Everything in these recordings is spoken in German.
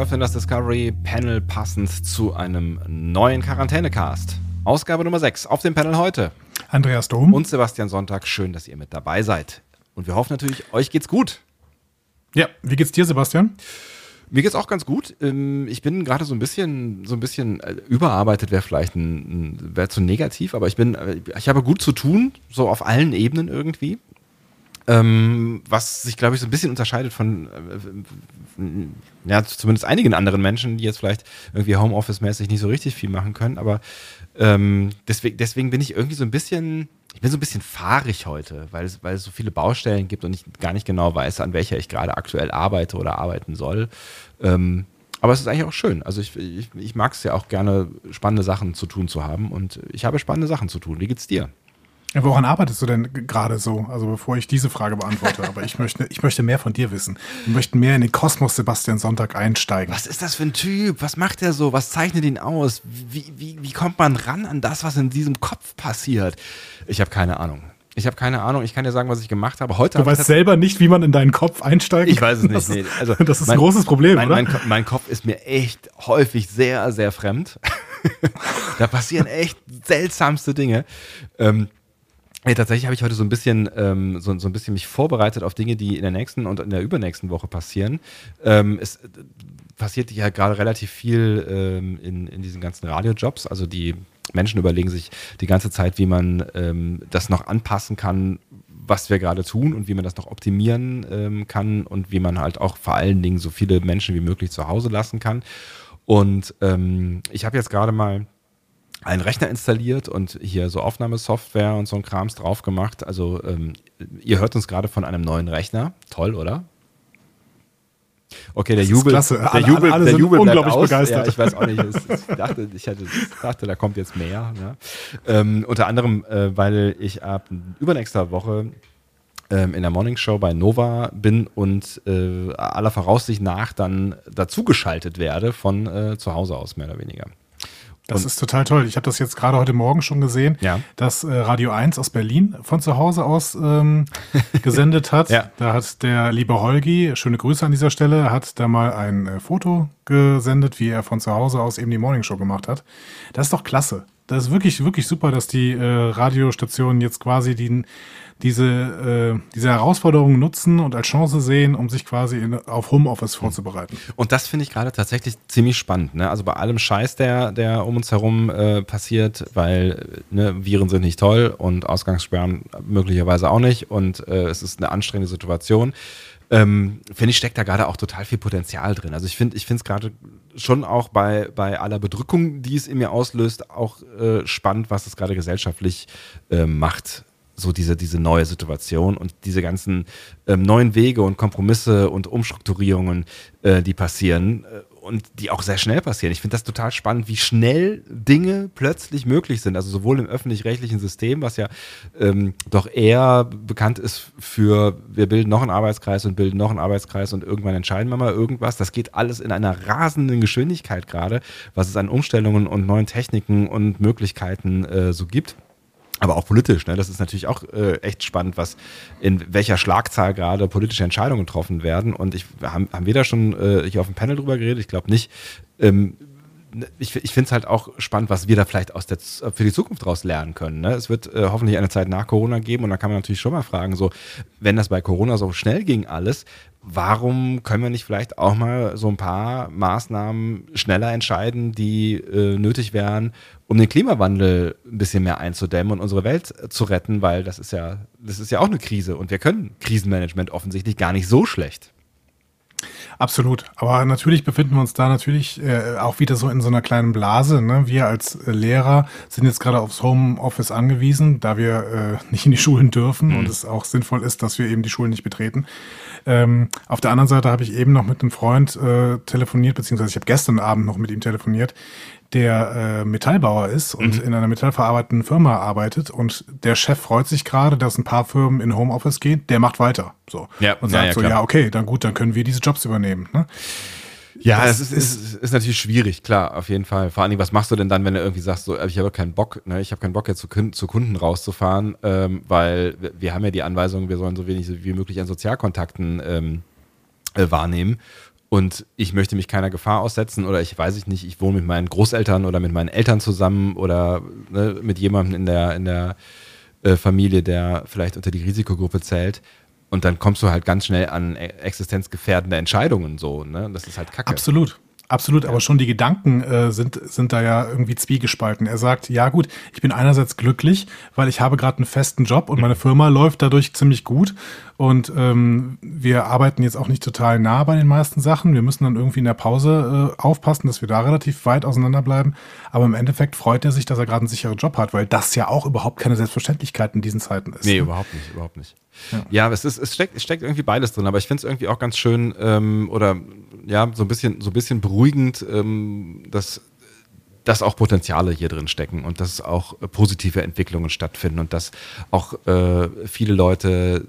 Eröffnen das Discovery Panel passend zu einem neuen Quarantänecast. Ausgabe Nummer 6 auf dem Panel heute. Andreas Dom. Und Sebastian Sonntag. Schön, dass ihr mit dabei seid. Und wir hoffen natürlich, euch geht's gut. ja, wie geht's dir, Sebastian? Mir geht's auch ganz gut. Ähm, Ich bin gerade so ein bisschen, so ein bisschen äh, überarbeitet, wäre vielleicht ein, wäre zu negativ, aber ich bin, äh, ich habe gut zu tun, so auf allen Ebenen irgendwie. Ähm, was sich, glaube ich, so ein bisschen unterscheidet von, äh, ja, zumindest einigen anderen Menschen, die jetzt vielleicht irgendwie Homeoffice-mäßig nicht so richtig viel machen können, aber ähm, deswegen, deswegen bin ich irgendwie so ein bisschen, ich bin so ein bisschen fahrig heute, weil es, weil es so viele Baustellen gibt und ich gar nicht genau weiß, an welcher ich gerade aktuell arbeite oder arbeiten soll. Ähm, aber es ist eigentlich auch schön. Also ich, ich, ich mag es ja auch gerne, spannende Sachen zu tun zu haben und ich habe spannende Sachen zu tun. Wie geht's dir? Woran arbeitest du denn gerade so? Also bevor ich diese Frage beantworte, aber ich möchte, ich möchte mehr von dir wissen. Wir möchten mehr in den Kosmos Sebastian Sonntag einsteigen. Was ist das für ein Typ? Was macht er so? Was zeichnet ihn aus? Wie, wie, wie kommt man ran an das, was in diesem Kopf passiert? Ich habe keine Ahnung. Ich habe keine Ahnung. Ich kann dir sagen, was ich gemacht habe. Heute Du weißt selber nicht, wie man in deinen Kopf einsteigen Ich weiß es nicht. Das, Nee. Also, das ist mein- ein großes Problem, mein, oder? Mein, mein Kopf ist mir echt häufig sehr, sehr fremd. da passieren echt seltsamste Dinge. Ähm, ja, tatsächlich habe ich heute so ein bisschen ähm, so, so ein bisschen mich vorbereitet auf Dinge, die in der nächsten und in der übernächsten Woche passieren. Ähm, es äh, passiert ja gerade relativ viel ähm, in, in diesen ganzen Radiojobs. Also die Menschen überlegen sich die ganze Zeit, wie man ähm, das noch anpassen kann, was wir gerade tun und wie man das noch optimieren ähm, kann und wie man halt auch vor allen Dingen so viele Menschen wie möglich zu Hause lassen kann. Und ähm, ich habe jetzt gerade mal einen Rechner installiert und hier so Aufnahmesoftware und so ein Krams drauf gemacht. Also ähm, ihr hört uns gerade von einem neuen Rechner. Toll, oder? Okay, der Jubel, der Alle- Jubel, alle der Jubel unglaublich aus. begeistert. Ja, ich weiß auch nicht. Ich dachte, ich hatte, dachte, da kommt jetzt mehr. Ne? Ähm, unter anderem, äh, weil ich ab übernächster Woche ähm, in der Morning Show bei Nova bin und äh, aller Voraussicht nach dann dazugeschaltet werde von äh, zu Hause aus, mehr oder weniger. Das Und- ist total toll. Ich habe das jetzt gerade heute Morgen schon gesehen, Ja. dass äh, Radio 1 aus Berlin von zu Hause aus ähm, gesendet hat. Ja. Da hat der liebe Holgi, schöne Grüße an dieser Stelle, hat da mal ein äh, Foto gesendet, wie er von zu Hause aus eben die Morningshow gemacht hat. Das ist doch klasse. Das ist wirklich, wirklich super, dass die äh, Radiostationen jetzt quasi die, diese, äh, diese Herausforderungen nutzen und als Chance sehen, um sich quasi in, auf Homeoffice vorzubereiten. Und das finde ich gerade tatsächlich ziemlich spannend. Ne? Also bei allem Scheiß, der, der um uns herum äh, passiert, weil ne, Viren sind nicht toll und Ausgangssperren möglicherweise auch nicht und äh, es ist eine anstrengende Situation. Ähm, finde ich, steckt da gerade auch total viel Potenzial drin. Also ich finde ich finde es gerade schon auch bei, bei aller Bedrückung, die es in mir auslöst, auch äh, spannend, was es gerade gesellschaftlich äh, macht so diese, diese neue Situation und diese ganzen ähm, neuen Wege und Kompromisse und Umstrukturierungen, äh, die passieren äh, und die auch sehr schnell passieren. Ich finde das total spannend, wie schnell Dinge plötzlich möglich sind. Also sowohl im öffentlich-rechtlichen System, was ja ähm, doch eher bekannt ist für, wir bilden noch einen Arbeitskreis und bilden noch einen Arbeitskreis und irgendwann entscheiden wir mal irgendwas. Das geht alles in einer rasenden Geschwindigkeit gerade, was es an Umstellungen und neuen Techniken und Möglichkeiten äh, so gibt aber auch politisch. Ne? Das ist natürlich auch äh, echt spannend, was in welcher Schlagzahl gerade politische Entscheidungen getroffen werden. Und ich haben, haben wir da schon äh, hier auf dem Panel drüber geredet? Ich glaube nicht. Ähm, ich, ich finde es halt auch spannend, was wir da vielleicht aus der, Z- für die Zukunft daraus lernen können. Ne? Es wird äh, hoffentlich eine Zeit nach Corona geben und da kann man natürlich schon mal fragen, so, wenn das bei Corona so schnell ging alles, warum können wir nicht vielleicht auch mal so ein paar Maßnahmen schneller entscheiden, die äh, nötig wären, um den Klimawandel ein bisschen mehr einzudämmen und unsere Welt äh, zu retten, weil das ist ja, das ist ja auch eine Krise und wir können Krisenmanagement offensichtlich gar nicht so schlecht. Absolut. Aber natürlich befinden wir uns da natürlich äh, auch wieder so in so einer kleinen Blase. Ne? Wir als äh, Lehrer sind jetzt gerade aufs Homeoffice angewiesen, da wir äh, nicht in die Schulen dürfen mhm. und es auch sinnvoll ist, dass wir eben die Schulen nicht betreten. Ähm, auf der anderen Seite habe ich eben noch mit einem Freund äh, telefoniert, beziehungsweise ich habe gestern Abend noch mit ihm telefoniert, der äh, Metallbauer ist und mhm. in einer metallverarbeitenden Firma arbeitet und der Chef freut sich gerade, dass ein paar Firmen in Homeoffice gehen, der macht weiter. So. Ja, und sagt ja, ja, so, ja, okay, dann gut, dann können wir diese Jobs übernehmen. Ne? Ja, das es ist, ist, ist, natürlich schwierig, klar, auf jeden Fall. Vor allen Dingen, was machst du denn dann, wenn du irgendwie sagst, so, ich habe keinen Bock, ne? ich habe keinen Bock jetzt zu, zu Kunden rauszufahren, ähm, weil wir haben ja die Anweisung, wir sollen so wenig wie möglich an Sozialkontakten ähm, äh, wahrnehmen und ich möchte mich keiner Gefahr aussetzen oder ich weiß ich nicht, ich wohne mit meinen Großeltern oder mit meinen Eltern zusammen oder ne, mit jemandem in der, in der äh, Familie, der vielleicht unter die Risikogruppe zählt. Und dann kommst du halt ganz schnell an e-, existenzgefährdende Entscheidungen so, ne? Das ist halt kacke. Absolut. Absolut, aber schon die Gedanken äh, sind, sind da ja irgendwie zwiegespalten. Er sagt, ja gut, ich bin einerseits glücklich, weil ich habe gerade einen festen Job und meine Firma läuft dadurch ziemlich gut. Und ähm, wir arbeiten jetzt auch nicht total nah bei den meisten Sachen. Wir müssen dann irgendwie in der Pause äh, aufpassen, dass wir da relativ weit auseinander bleiben. Aber im Endeffekt freut er sich, dass er gerade einen sicheren Job hat, weil das ja auch überhaupt keine Selbstverständlichkeit in diesen Zeiten ist. Nee, ne? überhaupt nicht, überhaupt nicht. Ja, ja es, ist, es, steckt, es steckt irgendwie beides drin, aber ich finde es irgendwie auch ganz schön ähm, oder ja, so ein bisschen, so ein bisschen beruhigend, ähm, dass dass auch Potenziale hier drin stecken und dass auch positive Entwicklungen stattfinden und dass auch äh, viele Leute,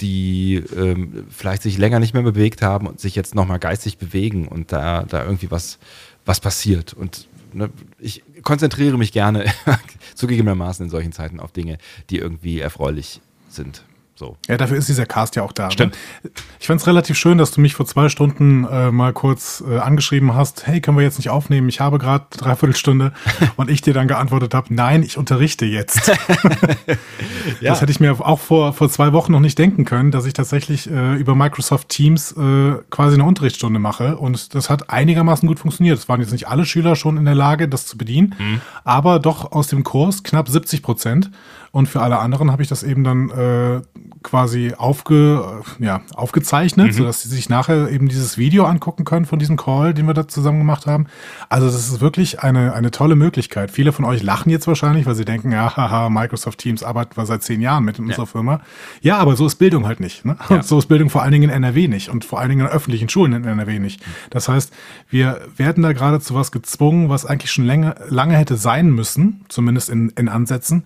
die ähm, vielleicht sich länger nicht mehr bewegt haben und sich jetzt nochmal geistig bewegen und da, da irgendwie was, was passiert. Und ne, ich konzentriere mich gerne zugegebenermaßen in solchen Zeiten auf Dinge, die irgendwie erfreulich sind. So. Ja, dafür ist dieser Cast ja auch da. Ne? Stimmt. Ne? Ich fand es relativ schön, dass du mich vor zwei Stunden äh, mal kurz äh, angeschrieben hast, hey, können wir jetzt nicht aufnehmen? Ich habe gerade dreiviertel Stunde und ich dir dann geantwortet habe, nein, ich unterrichte jetzt. ja. Das hätte ich mir auch vor, vor zwei Wochen noch nicht denken können, dass ich tatsächlich äh, über Microsoft Teams äh, quasi eine Unterrichtsstunde mache und das hat einigermaßen gut funktioniert. Es waren jetzt nicht alle Schüler schon in der Lage, das zu bedienen, mhm. aber doch aus dem Kurs knapp 70 Prozent. Und für alle anderen habe ich das eben dann äh, quasi aufge, ja, aufgezeichnet, mhm. sodass sie sich nachher eben dieses Video angucken können von diesem Call, den wir da zusammen gemacht haben. Also das ist wirklich eine, eine tolle Möglichkeit. Viele von euch lachen jetzt wahrscheinlich, weil sie denken, ja, haha, Microsoft Teams arbeitet wir seit zehn Jahren mit in ja. unserer Firma. Ja, aber so ist Bildung halt nicht. Ne? Ja. Und so ist Bildung vor allen Dingen in NRW nicht und vor allen Dingen in öffentlichen Schulen in NRW nicht. Das heißt, wir werden da gerade zu was gezwungen, was eigentlich schon länger, lange hätte sein müssen, zumindest in, in Ansätzen.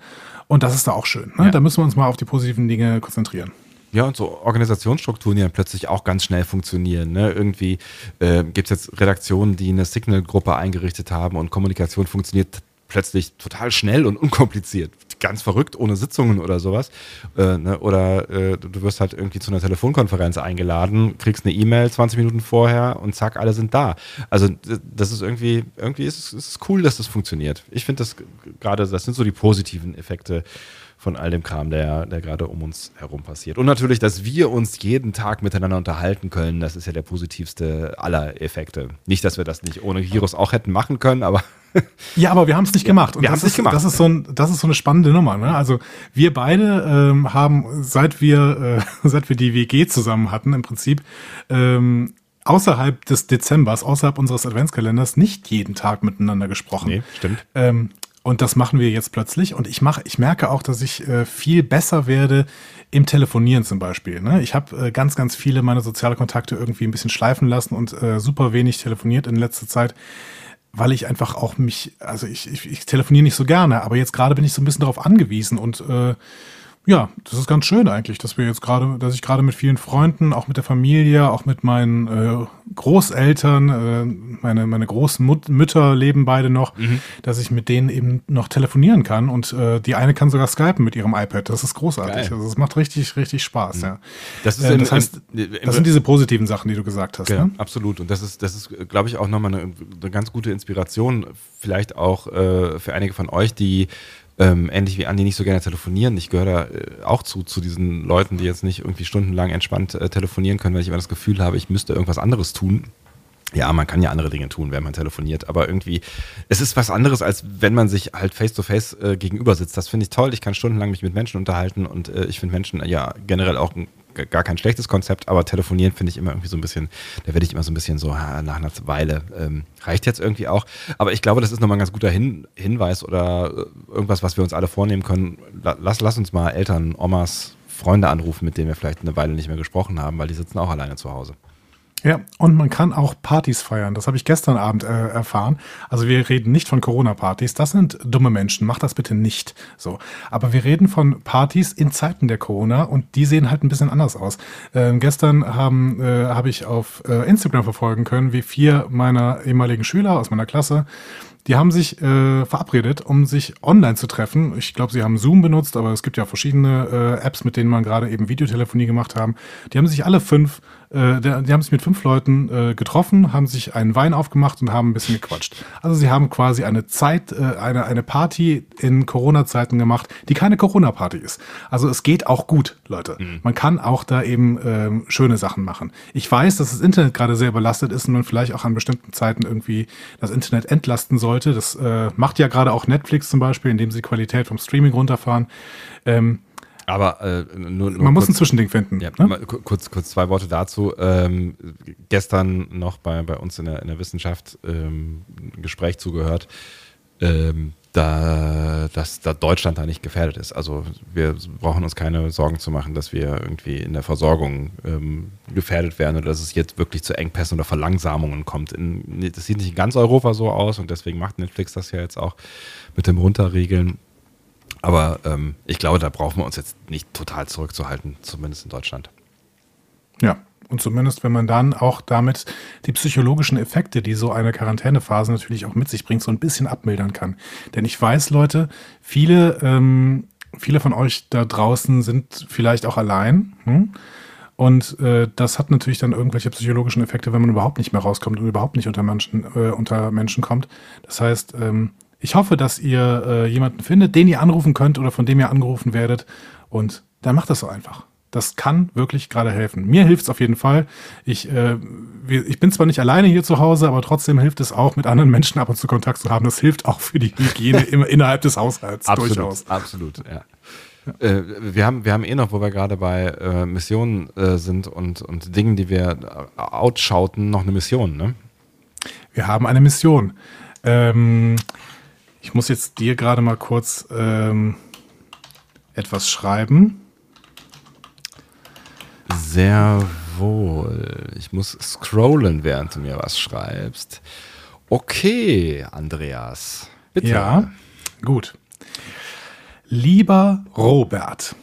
Und das ist da auch schön. Ne? Ja. Da müssen wir uns mal auf die positiven Dinge konzentrieren. Ja, und so Organisationsstrukturen, die dann plötzlich auch ganz schnell funktionieren. Ne? Irgendwie äh, gibt es jetzt Redaktionen, die eine Signal-Gruppe eingerichtet haben und Kommunikation funktioniert plötzlich total schnell und unkompliziert. Ganz verrückt, ohne Sitzungen oder sowas. Äh, ne? Oder äh, du wirst halt irgendwie zu einer Telefonkonferenz eingeladen, kriegst eine E-Mail 20 Minuten vorher und zack, alle sind da. Also das ist irgendwie, irgendwie ist es, cool, dass das funktioniert. Ich finde das gerade, das sind so die positiven Effekte von all dem Kram, der, der gerade um uns herum passiert. Und natürlich, dass wir uns jeden Tag miteinander unterhalten können, das ist ja der positivste aller Effekte. Nicht, dass wir das nicht ohne Virus auch hätten machen können, aber. Ja, aber wir haben es nicht gemacht. Und wir haben es nicht gemacht. Das ist, so ein, das ist so eine spannende Nummer. Ne? Also wir beide ähm, haben, seit wir, äh, seit wir die WG zusammen hatten, im Prinzip, ähm, außerhalb des Dezembers, außerhalb unseres Adventskalenders nicht jeden Tag miteinander gesprochen. Nee, stimmt. Ähm, und das machen wir jetzt plötzlich. Und ich mache, ich merke auch, dass ich äh, viel besser werde im Telefonieren zum Beispiel. Ne? Ich habe äh, ganz, ganz viele meiner soziale Kontakte irgendwie ein bisschen schleifen lassen und äh, super wenig telefoniert in letzter Zeit, weil ich einfach auch mich, also ich, ich, ich telefoniere nicht so gerne, aber jetzt gerade bin ich so ein bisschen darauf angewiesen und äh, ja, das ist ganz schön eigentlich, dass wir jetzt gerade, dass ich gerade mit vielen Freunden, auch mit der Familie, auch mit meinen äh, Großeltern, äh, meine, meine großen Mütter leben beide noch, mhm. dass ich mit denen eben noch telefonieren kann und äh, die eine kann sogar skypen mit ihrem iPad. Das ist großartig. Geil. Also es macht richtig, richtig Spaß, mhm. ja. Das, ist äh, das heißt, das sind diese positiven Sachen, die du gesagt hast. Ja, ne? absolut. Und das ist, das ist, glaube ich, auch nochmal eine, eine ganz gute Inspiration, vielleicht auch äh, für einige von euch, die ähm, ähnlich wie Andi nicht so gerne telefonieren. Ich gehöre da äh, auch zu, zu diesen Leuten, die jetzt nicht irgendwie stundenlang entspannt äh, telefonieren können, weil ich immer das Gefühl habe, ich müsste irgendwas anderes tun. Ja, man kann ja andere Dinge tun, wenn man telefoniert, aber irgendwie, es ist was anderes, als wenn man sich halt face-to-face -face, äh, gegenüber sitzt. Das finde ich toll. Ich kann stundenlang mich mit Menschen unterhalten und äh, ich finde Menschen ja generell auch ein gar kein schlechtes Konzept, aber telefonieren finde ich immer irgendwie so ein bisschen, da werde ich immer so ein bisschen so nach einer Weile, ähm, reicht jetzt irgendwie auch. Aber ich glaube, das ist nochmal ein ganz guter Hin Hinweis oder äh, irgendwas, was wir uns alle vornehmen können. Lass, lass uns mal Eltern, Omas, Freunde anrufen, mit denen wir vielleicht eine Weile nicht mehr gesprochen haben, weil die sitzen auch alleine zu Hause. Ja, und man kann auch Partys feiern. Das habe ich gestern Abend äh, erfahren. Also wir reden nicht von Corona-Partys. Das sind dumme Menschen. Macht das bitte nicht so. Aber wir reden von Partys in Zeiten der Corona und die sehen halt ein bisschen anders aus. Ähm, gestern haben äh, habe ich auf äh, Instagram verfolgen können, wie vier meiner ehemaligen Schüler aus meiner Klasse die haben sich äh, verabredet, um sich online zu treffen. Ich glaube, sie haben Zoom benutzt, aber es gibt ja verschiedene äh, Apps, mit denen man gerade eben Videotelefonie gemacht haben. Die haben sich alle fünf äh, die haben sich mit fünf Leuten äh, getroffen, haben sich einen Wein aufgemacht und haben ein bisschen gequatscht. Also sie haben quasi eine Zeit, äh, eine, eine Party in Corona-Zeiten gemacht, die keine Corona-Party ist. Also es geht auch gut, Leute. Mhm. Man kann auch da eben ähm, schöne Sachen machen. Ich weiß, dass das Internet gerade sehr überlastet ist und man vielleicht auch an bestimmten Zeiten irgendwie das Internet entlasten sollte. Das äh, macht ja gerade auch Netflix zum Beispiel, indem sie die Qualität vom Streaming runterfahren. Ähm, aber äh, nur, nur man kurz, muss ein Zwischending finden. Ja, ne? kurz, kurz zwei Worte dazu. Ähm, gestern noch bei, bei uns in der, in der Wissenschaft ähm, ein Gespräch zugehört, ähm, da, dass da Deutschland da nicht gefährdet ist. Also wir brauchen uns keine Sorgen zu machen, dass wir irgendwie in der Versorgung ähm, gefährdet werden oder dass es jetzt wirklich zu Engpässen oder Verlangsamungen kommt. In, das sieht nicht in ganz Europa so aus und deswegen macht Netflix das ja jetzt auch mit dem Runterregeln aber ähm, ich glaube, da brauchen wir uns jetzt nicht total zurückzuhalten, zumindest in Deutschland. Ja, und zumindest, wenn man dann auch damit die psychologischen Effekte, die so eine Quarantänephase natürlich auch mit sich bringt, so ein bisschen abmildern kann. Denn ich weiß, Leute, viele, ähm, viele von euch da draußen sind vielleicht auch allein. Hm? Und äh, das hat natürlich dann irgendwelche psychologischen Effekte, wenn man überhaupt nicht mehr rauskommt und überhaupt nicht unter Menschen, äh, unter Menschen kommt. Das heißt, ähm, ich hoffe, dass ihr äh, jemanden findet, den ihr anrufen könnt oder von dem ihr angerufen werdet. Und dann macht das so einfach. Das kann wirklich gerade helfen. Mir hilft es auf jeden Fall. Ich, äh, ich bin zwar nicht alleine hier zu Hause, aber trotzdem hilft es auch, mit anderen Menschen ab und zu Kontakt zu haben. Das hilft auch für die Hygiene im, innerhalb des Haushalts absolut, durchaus. Absolut, ja. ja. Äh, wir, haben, wir haben eh noch, wo wir gerade bei äh, Missionen äh, sind und, und Dingen, die wir äh, outschauten, noch eine Mission, ne? Wir haben eine Mission. Ähm, ich muss jetzt dir gerade mal kurz ähm, etwas schreiben. Sehr wohl. Ich muss scrollen, während du mir was schreibst. Okay, Andreas. Bitte. Ja, gut. Lieber Robert,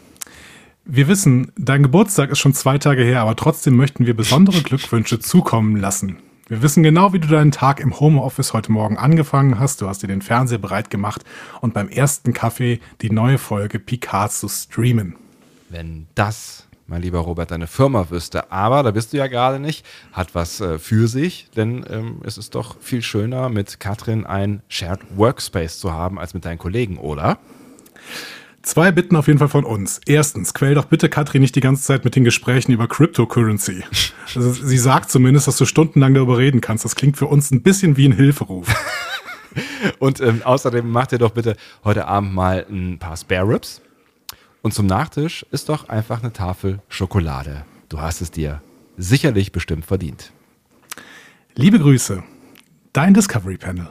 wir wissen, dein Geburtstag ist schon zwei Tage her, aber trotzdem möchten wir besondere Glückwünsche zukommen lassen. Wir wissen genau, wie du deinen Tag im Homeoffice heute Morgen angefangen hast. Du hast dir den Fernseher bereit gemacht und beim ersten Kaffee die neue Folge Picard zu streamen. Wenn das, mein lieber Robert, deine Firma wüsste, aber da bist du ja gerade nicht, hat was äh, für sich, denn ähm, es ist doch viel schöner, mit Katrin ein Shared Workspace zu haben, als mit deinen Kollegen, oder? Zwei Bitten auf jeden Fall von uns. Erstens, quäl doch bitte Katrin nicht die ganze Zeit mit den Gesprächen über Cryptocurrency. Also sie sagt zumindest, dass du stundenlang darüber reden kannst. Das klingt für uns ein bisschen wie ein Hilferuf. Und ähm, außerdem macht ihr doch bitte heute Abend mal ein paar Spare Ribs. Und zum Nachtisch ist doch einfach eine Tafel Schokolade. Du hast es dir sicherlich bestimmt verdient. Liebe Grüße, dein Discovery Panel.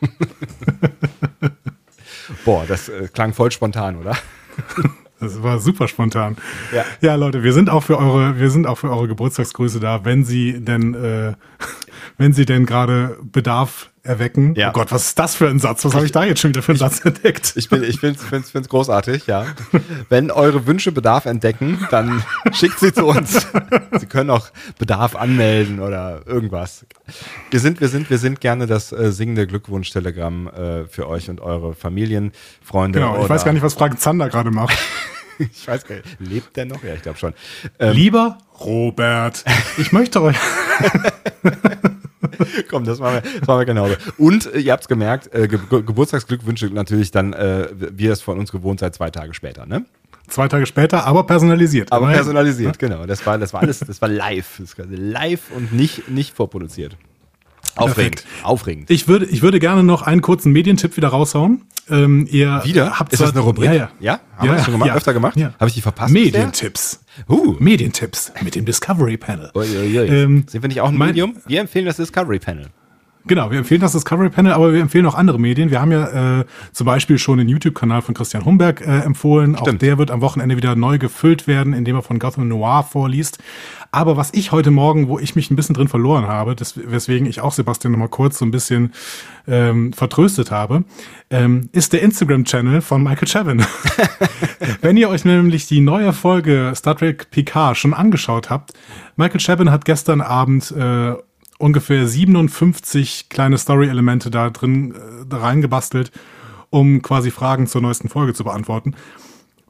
Boah, das äh, klang voll spontan, oder? Das war super spontan. Ja. ja, Leute, wir sind auch für eure, wir sind auch für eure Geburtstagsgrüße da, wenn sie denn, äh, wenn sie denn gerade Bedarf erwecken. Ja. Oh Gott, was ist das für ein Satz? Was habe ich da jetzt schon wieder für einen Satz entdeckt? Ich, bin, ich finde es großartig, ja. Wenn eure Wünsche Bedarf entdecken, dann schickt sie zu uns. Sie können auch Bedarf anmelden oder irgendwas. Wir sind, wir sind, wir sind gerne das äh, singende Glückwunsch-Telegramm äh, für euch und eure Familien, Freunde. Genau, ich weiß gar nicht, was Frank Zander gerade macht. ich weiß gar nicht, lebt der noch? Ja, ich glaube schon. Ähm, Lieber Robert, ich möchte euch. Komm, das machen wir, das machen wir genauso. Und äh, ihr habt es gemerkt, äh, Ge Geburtstagsglückwünsche natürlich dann, äh, wie ihr es von uns gewohnt seid, zwei Tage später, ne? Zwei Tage später, aber personalisiert. Aber personalisiert, ja? genau. Das war, das war alles, das war live. Das war live und nicht, nicht vorproduziert. Aufregend. Perfekt. Aufregend. Ich würde, ich würde gerne noch einen kurzen Medientipp wieder raushauen. Ähm, ihr Wieder? Habt ist das eine Rubrik? Ja, ja. Ja? Haben Ja, wir das schon gemacht? ja. öfter gemacht? Ja. Habe ich die verpasst? Medientipps. Uh. Medientipps mit dem Discovery Panel. Ähm, Sind wir nicht auch ein Medium? Wir empfehlen das Discovery Panel. Genau, wir empfehlen das Discovery Panel, aber wir empfehlen auch andere Medien. Wir haben ja äh, zum Beispiel schon den YouTube-Kanal von Christian Humberg äh, empfohlen. Auch Stimmt. der wird am Wochenende wieder neu gefüllt werden, indem er von Gotham Noir vorliest. Aber was ich heute Morgen, wo ich mich ein bisschen drin verloren habe, das, weswegen ich auch Sebastian noch mal kurz so ein bisschen ähm, vertröstet habe, ähm, ist der Instagram-Channel von Michael Chavin. Wenn ihr euch nämlich die neue Folge Star Trek Picard schon angeschaut habt, Michael Chabin hat gestern Abend äh, ungefähr 57 kleine Story-Elemente da drin äh, da reingebastelt, um quasi Fragen zur neuesten Folge zu beantworten.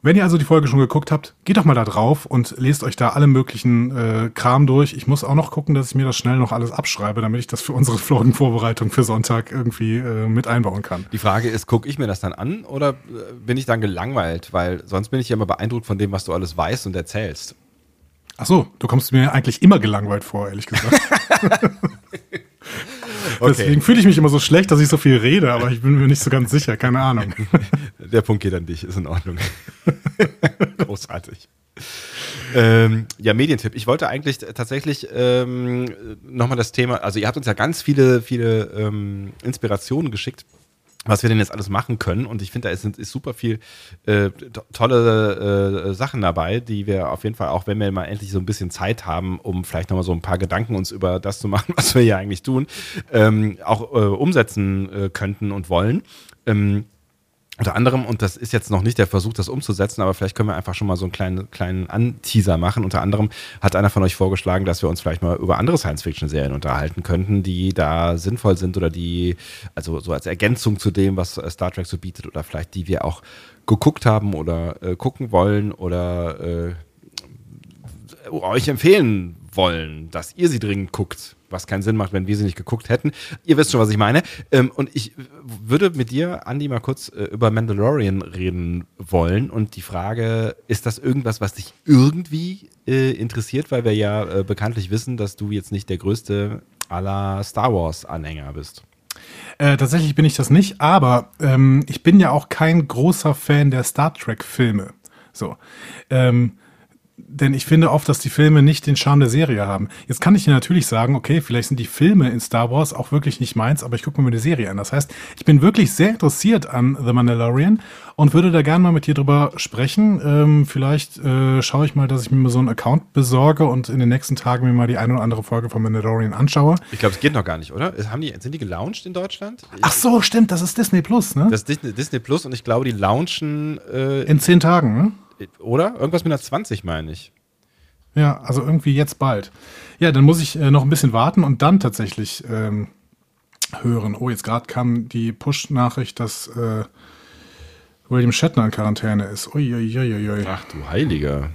Wenn ihr also die Folge schon geguckt habt, geht doch mal da drauf und lest euch da alle möglichen äh, Kram durch. Ich muss auch noch gucken, dass ich mir das schnell noch alles abschreibe, damit ich das für unsere Folgenvorbereitung für Sonntag irgendwie äh, mit einbauen kann. Die Frage ist, gucke ich mir das dann an oder äh, bin ich dann gelangweilt? Weil sonst bin ich ja immer beeindruckt von dem, was du alles weißt und erzählst. Ach so, du kommst mir eigentlich immer gelangweilt vor, ehrlich gesagt. Deswegen fühle ich mich immer so schlecht, dass ich so viel rede, aber ich bin mir nicht so ganz sicher, keine Ahnung. Der Punkt geht an dich, ist in Ordnung. Großartig. Ähm, ja, Medientipp. Ich wollte eigentlich tatsächlich ähm, nochmal das Thema, also ihr habt uns ja ganz viele, viele ähm, Inspirationen geschickt, was wir denn jetzt alles machen können. Und ich finde, da ist, ist super viel äh, to- tolle äh, Sachen dabei, die wir auf jeden Fall, auch wenn wir mal endlich so ein bisschen Zeit haben, um vielleicht nochmal so ein paar Gedanken uns über das zu machen, was wir hier eigentlich tun, ähm, auch äh, umsetzen äh, könnten und wollen. Ähm, unter anderem, und das ist jetzt noch nicht der Versuch, das umzusetzen, aber vielleicht können wir einfach schon mal so einen kleinen, kleinen Anteaser machen. Unter anderem hat einer von euch vorgeschlagen, dass wir uns vielleicht mal über andere Science-Fiction-Serien unterhalten könnten, die da sinnvoll sind oder die, also so als Ergänzung zu dem, was äh, Star Trek so bietet oder vielleicht die wir auch geguckt haben oder äh, gucken wollen oder äh, euch empfehlen wollen, dass ihr sie dringend guckt, was keinen Sinn macht, wenn wir sie nicht geguckt hätten. Ihr wisst schon, was ich meine. Ähm, und ich würde mit dir, Andi, mal kurz äh, über Mandalorian reden wollen. Und die Frage, ist das irgendwas, was dich irgendwie äh, interessiert? Weil wir ja äh, bekanntlich wissen, dass du jetzt nicht der größte aller Star Wars-Anhänger bist. Äh, tatsächlich bin ich das nicht, aber ähm, ich bin ja auch kein großer Fan der Star Trek-Filme. So. Ähm, denn ich finde oft, dass die Filme nicht den Charme der Serie haben. Jetzt kann ich dir natürlich sagen, okay, vielleicht sind die Filme in Star Wars auch wirklich nicht meins, aber ich gucke mir die Serie an. Das heißt, ich bin wirklich sehr interessiert an The Mandalorian und würde da gerne mal mit dir drüber sprechen. Ähm, vielleicht äh, schaue ich mal, dass ich mir so einen Account besorge und in den nächsten Tagen mir mal die eine oder andere Folge von Mandalorian anschaue. Ich glaube, es geht noch gar nicht, oder? Haben die, sind die gelauncht in Deutschland? Ach so, stimmt, das ist Disney Plus, ne? Das ist Disney, Disney Plus und ich glaube, die launchen, äh, in zehn Tagen, ne? Oder? Irgendwas mit einer 20, meine ich. Ja, also irgendwie jetzt bald. Ja, dann muss ich äh, noch ein bisschen warten und dann tatsächlich ähm, hören. Oh, jetzt gerade kam die Push-Nachricht, dass äh, William Shatner in Quarantäne ist. Uiuiuiui. Ach du Heiliger.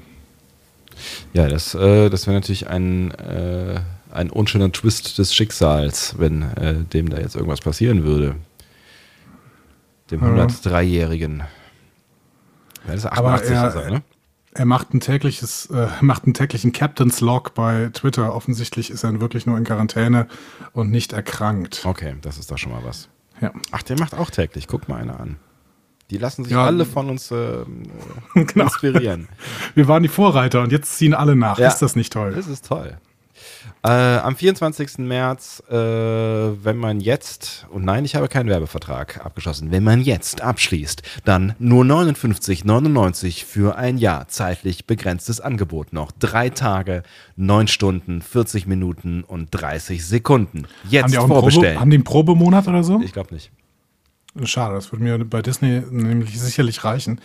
Ja, das, äh, das wäre natürlich ein, äh, ein unschöner Twist des Schicksals, wenn äh, dem da jetzt irgendwas passieren würde. Dem Ja. 103-Jährigen. Ja, das ist Aber 88, er- ist er, ne? Er macht ein tägliches, äh, macht einen täglichen Captain's Log bei Twitter. Offensichtlich ist er wirklich nur in Quarantäne und nicht erkrankt. Okay, das ist doch schon mal was. Ja, Ach, der macht auch täglich. Guck mal einer an. Die lassen sich Ja. alle von uns äh, Genau. inspirieren. wir waren die Vorreiter und jetzt ziehen alle nach. Ja. Ist das nicht toll? Das ist toll. Äh, am 24. März, äh, wenn man jetzt, und nein, ich habe keinen Werbevertrag abgeschlossen, wenn man jetzt abschließt, dann nur 59,99 für ein Jahr zeitlich begrenztes Angebot noch. Drei Tage, neun Stunden, 40 Minuten und 30 Sekunden. Jetzt Haben die einen, Probe, vorbestellen. haben die einen Probemonat oder so? ich glaube nicht. Schade, das würde mir bei Disney nämlich sicherlich reichen.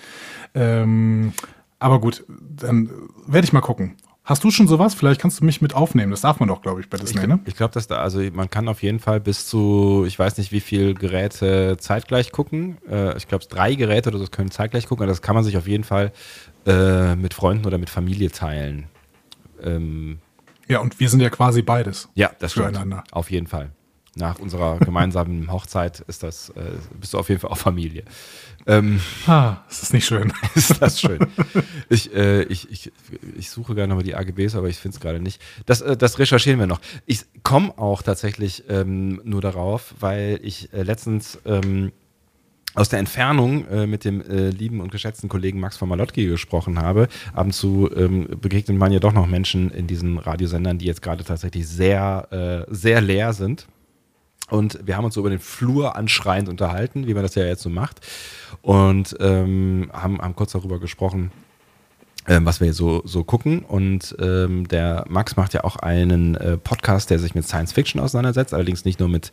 Ähm, aber gut, dann werde ich mal gucken. Hast du schon sowas? Vielleicht kannst du mich mit aufnehmen. Das darf man doch, glaube ich, bei Ich, Disney, ne? ich glaube, dass da, also man kann auf jeden Fall bis zu, ich weiß nicht, wie viel Geräte zeitgleich gucken. Äh, ich glaube, drei Geräte oder so können zeitgleich gucken. Das kann man sich auf jeden Fall äh, mit Freunden oder mit Familie teilen. Ähm, Ja, und wir sind ja quasi beides. ja, das stimmt. Füreinander. Auf jeden Fall. Nach unserer gemeinsamen Hochzeit ist das, äh, bist du auf jeden Fall auch Familie. Ähm, ah, ist das nicht schön? ist das schön. Ich, äh, ich, ich, ich suche gerne mal die AGBs, aber ich finde es gerade nicht. Das, äh, das recherchieren wir noch. Ich komme auch tatsächlich ähm, nur darauf, weil ich äh, letztens ähm, aus der Entfernung äh, mit dem äh, lieben und geschätzten Kollegen Max von Malotki gesprochen habe. Ab und zu ähm, begegnen man ja doch noch Menschen in diesen Radiosendern, die jetzt gerade tatsächlich sehr, äh, sehr leer sind. Und wir haben uns so über den Flur anschreiend unterhalten, wie man das ja jetzt so macht. Und ähm, haben, haben kurz darüber gesprochen, ähm, was wir so, so gucken. Und ähm, der Max macht ja auch einen äh, Podcast, der sich mit Science Fiction auseinandersetzt, allerdings nicht nur mit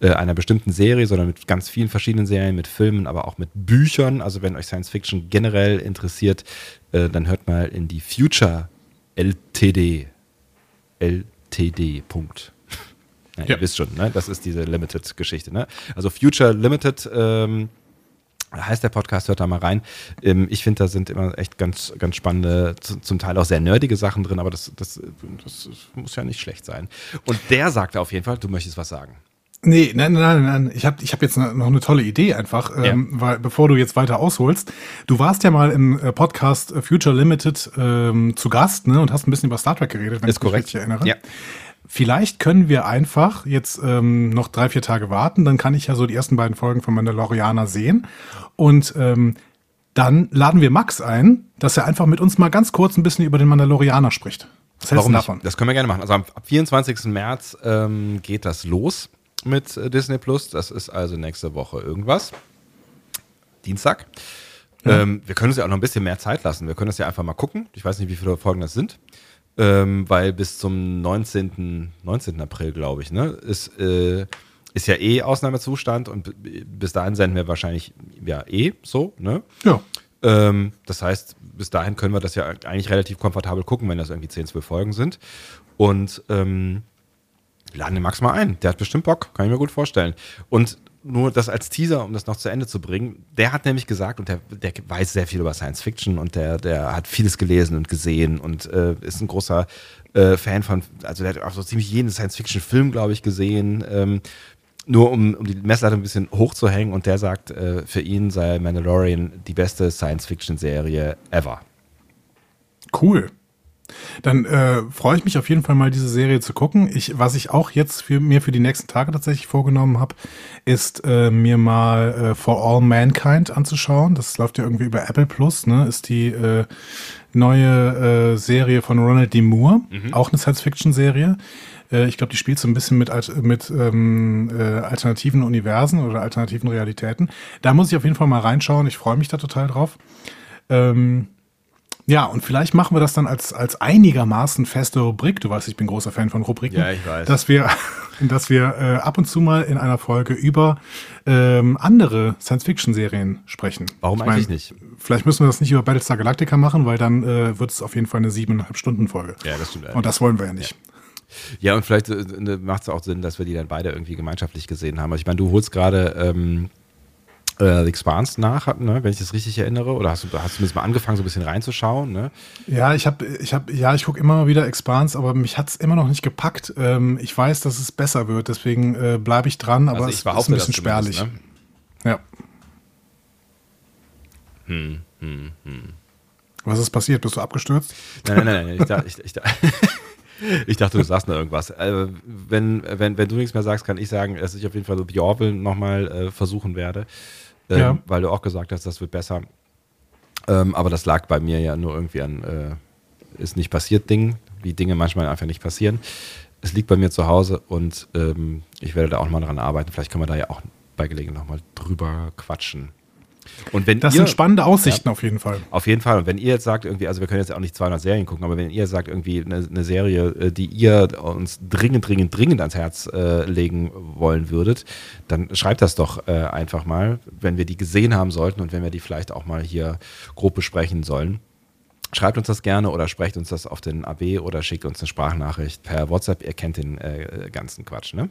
äh, einer bestimmten Serie, sondern mit ganz vielen verschiedenen Serien, mit Filmen, aber auch mit Büchern. Also wenn euch Science Fiction generell interessiert, äh, dann hört mal in die Future LTD. LTD. Punkt. Ja, ja. Ihr wisst schon, ne? das ist diese Limited-Geschichte. Ne? Also Future Limited ähm, heißt der Podcast, hört da mal rein. Ähm, ich finde, da sind immer echt ganz, ganz spannende, zum Teil auch sehr nerdige Sachen drin, aber das, das, das muss ja nicht schlecht sein. Und der sagte auf jeden Fall, du möchtest was sagen. Nee, nein, nein, nein. Ich habe ich hab jetzt noch eine tolle Idee einfach, ja. ähm, weil bevor du jetzt weiter ausholst, du warst ja mal im äh, Podcast Future Limited ähm, zu Gast ne, und hast ein bisschen über Star Trek geredet, wenn Ist ich mich korrekt. richtig erinnere. Ja. Vielleicht können wir einfach jetzt ähm, noch drei, vier Tage warten, dann kann ich ja so die ersten beiden Folgen von Mandalorianer sehen. Und ähm, dann laden wir Max ein, dass er einfach mit uns mal ganz kurz ein bisschen über den Mandalorianer spricht. Was hältst du davon? Das können wir gerne machen. Also am 24. März ähm, geht das los mit äh, Disney Plus. Das ist also nächste Woche irgendwas. Dienstag. Ja. Ähm, wir können uns ja auch noch ein bisschen mehr Zeit lassen. Wir können das ja einfach mal gucken. Ich weiß nicht, wie viele Folgen das sind ähm, weil bis zum 19. 19. April, glaube ich, ne, ist, äh, ist ja eh Ausnahmezustand und bis dahin senden wir wahrscheinlich ja eh so, ne? Ja. Ähm, das heißt, bis dahin können wir das ja eigentlich relativ komfortabel gucken, wenn das irgendwie 10, 12 Folgen sind. Und ähm, laden den Max mal ein. Der hat bestimmt Bock, kann ich mir gut vorstellen. Und nur das als Teaser, um das noch zu Ende zu bringen. Der hat nämlich gesagt, und der, der weiß sehr viel über Science Fiction und der, der hat vieles gelesen und gesehen und äh, ist ein großer äh, Fan von, also der hat auch so ziemlich jeden Science-Fiction-Film, glaube ich, gesehen. Ähm, nur um, um die Messlatte ein bisschen hochzuhängen und der sagt, äh, für ihn sei Mandalorian die beste Science-Fiction-Serie ever. Cool. Dann äh, freue ich mich auf jeden Fall mal, diese Serie zu gucken. Ich, was ich auch jetzt für, mir für die nächsten Tage tatsächlich vorgenommen habe, ist äh, mir mal äh, For All Mankind anzuschauen. Das läuft ja irgendwie über Apple Plus, ne? Ist die äh, neue äh, Serie von Ronald D. Moore, mhm. auch eine Science-Fiction-Serie. Äh, ich glaube, die spielt so ein bisschen mit, mit ähm, äh, alternativen Universen oder alternativen Realitäten. Da muss ich auf jeden Fall mal reinschauen. Ich freue mich da total drauf. Ähm, ja, und vielleicht machen wir das dann als, als einigermaßen feste Rubrik. Du weißt, ich bin großer Fan von Rubriken. Ja, ich weiß. Dass wir, dass wir äh, ab und zu mal in einer Folge über ähm, andere Science-Fiction-Serien sprechen. Warum ich eigentlich nicht? Vielleicht müssen wir das nicht über Battlestar Galactica machen, weil dann äh, wird es auf jeden Fall eine siebeneinhalb Stunden Folge. Ja, das stimmt. Und das wollen wir ja nicht. Ja. Ja, und vielleicht äh, ne, macht es auch Sinn, dass wir die dann beide irgendwie gemeinschaftlich gesehen haben. Also ich meine, du holst gerade ähm, äh, Expanse nach, ne, wenn ich das richtig erinnere. Oder hast du, hast du mal angefangen, so ein bisschen reinzuschauen? Ne? Ja, ich habe, ich habe, ja, ich gucke immer mal wieder Expanse, aber mich hat es immer noch nicht gepackt. Ähm, ich weiß, dass es besser wird, deswegen äh, bleibe ich dran, aber also es ist ein bisschen spärlich. Ne? Ja. Hm, hm, hm. Was ist passiert? Bist du abgestürzt? Nein, nein, nein, nein. Ich, dachte, ich, ich, ich dachte, du sagst noch irgendwas. Also, wenn, wenn, wenn du nichts mehr sagst, kann ich sagen, dass ich auf jeden Fall The Orville nochmal äh, versuchen werde ähm, ja. weil du auch gesagt hast, das wird besser. Ähm, aber das lag bei mir ja nur irgendwie an, äh, ist nicht passiert Ding, wie Dinge manchmal einfach nicht passieren. Es liegt bei mir zu Hause und ähm, ich werde da auch mal dran arbeiten. Vielleicht können wir da ja auch bei Gelegenheit nochmal drüber quatschen. Und wenn das ihr, sind spannende Aussichten ja, auf jeden Fall. Auf jeden Fall. Und wenn ihr jetzt sagt, irgendwie, also wir können jetzt auch nicht 200 Serien gucken, aber wenn ihr sagt, irgendwie eine, eine Serie, äh, die ihr uns dringend, dringend, dringend ans Herz äh, legen wollen würdet, dann schreibt das doch äh, einfach mal, wenn wir die gesehen haben sollten und wenn wir die vielleicht auch mal hier grob besprechen sollen. Schreibt uns das gerne oder sprecht uns das auf den AB oder schickt uns eine Sprachnachricht per WhatsApp. Ihr kennt den äh, ganzen Quatsch, ne?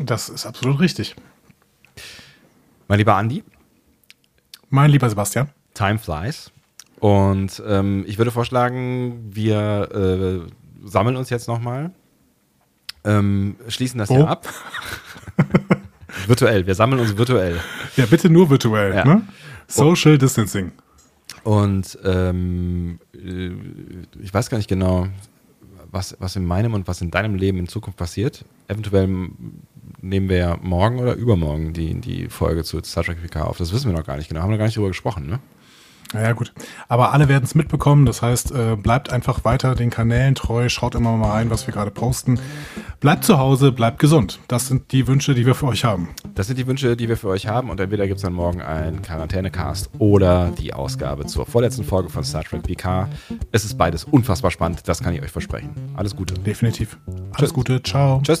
Das ist absolut richtig. Mein lieber Andi. Mein lieber Sebastian. Time flies. Und ähm, ich würde vorschlagen, wir äh, sammeln uns jetzt nochmal, ähm, schließen das Wo? hier ab. virtuell, wir sammeln uns virtuell. Ja, bitte nur virtuell. Ja. Ne? Social Distancing. Und ähm, äh, ich weiß gar nicht genau, was, was in meinem und was in deinem Leben in Zukunft passiert. Eventuell nehmen wir ja morgen oder übermorgen die, die Folge zu Star Trek PK auf. Das wissen wir noch gar nicht genau. Haben wir gar nicht drüber gesprochen, ne? Naja, gut. Aber alle werden es mitbekommen. Das heißt, äh, bleibt einfach weiter den Kanälen treu. Schaut immer mal rein, was wir gerade posten. Bleibt zu Hause, bleibt gesund. Das sind die Wünsche, die wir für euch haben. Das sind die Wünsche, die wir für euch haben. Und entweder gibt es dann morgen einen Quarantänecast oder die Ausgabe zur vorletzten Folge von Star Trek PK. Es ist beides unfassbar spannend. Das kann ich euch versprechen. Alles Gute. Definitiv. Alles Tschüss. Gute. Ciao. Tschüss.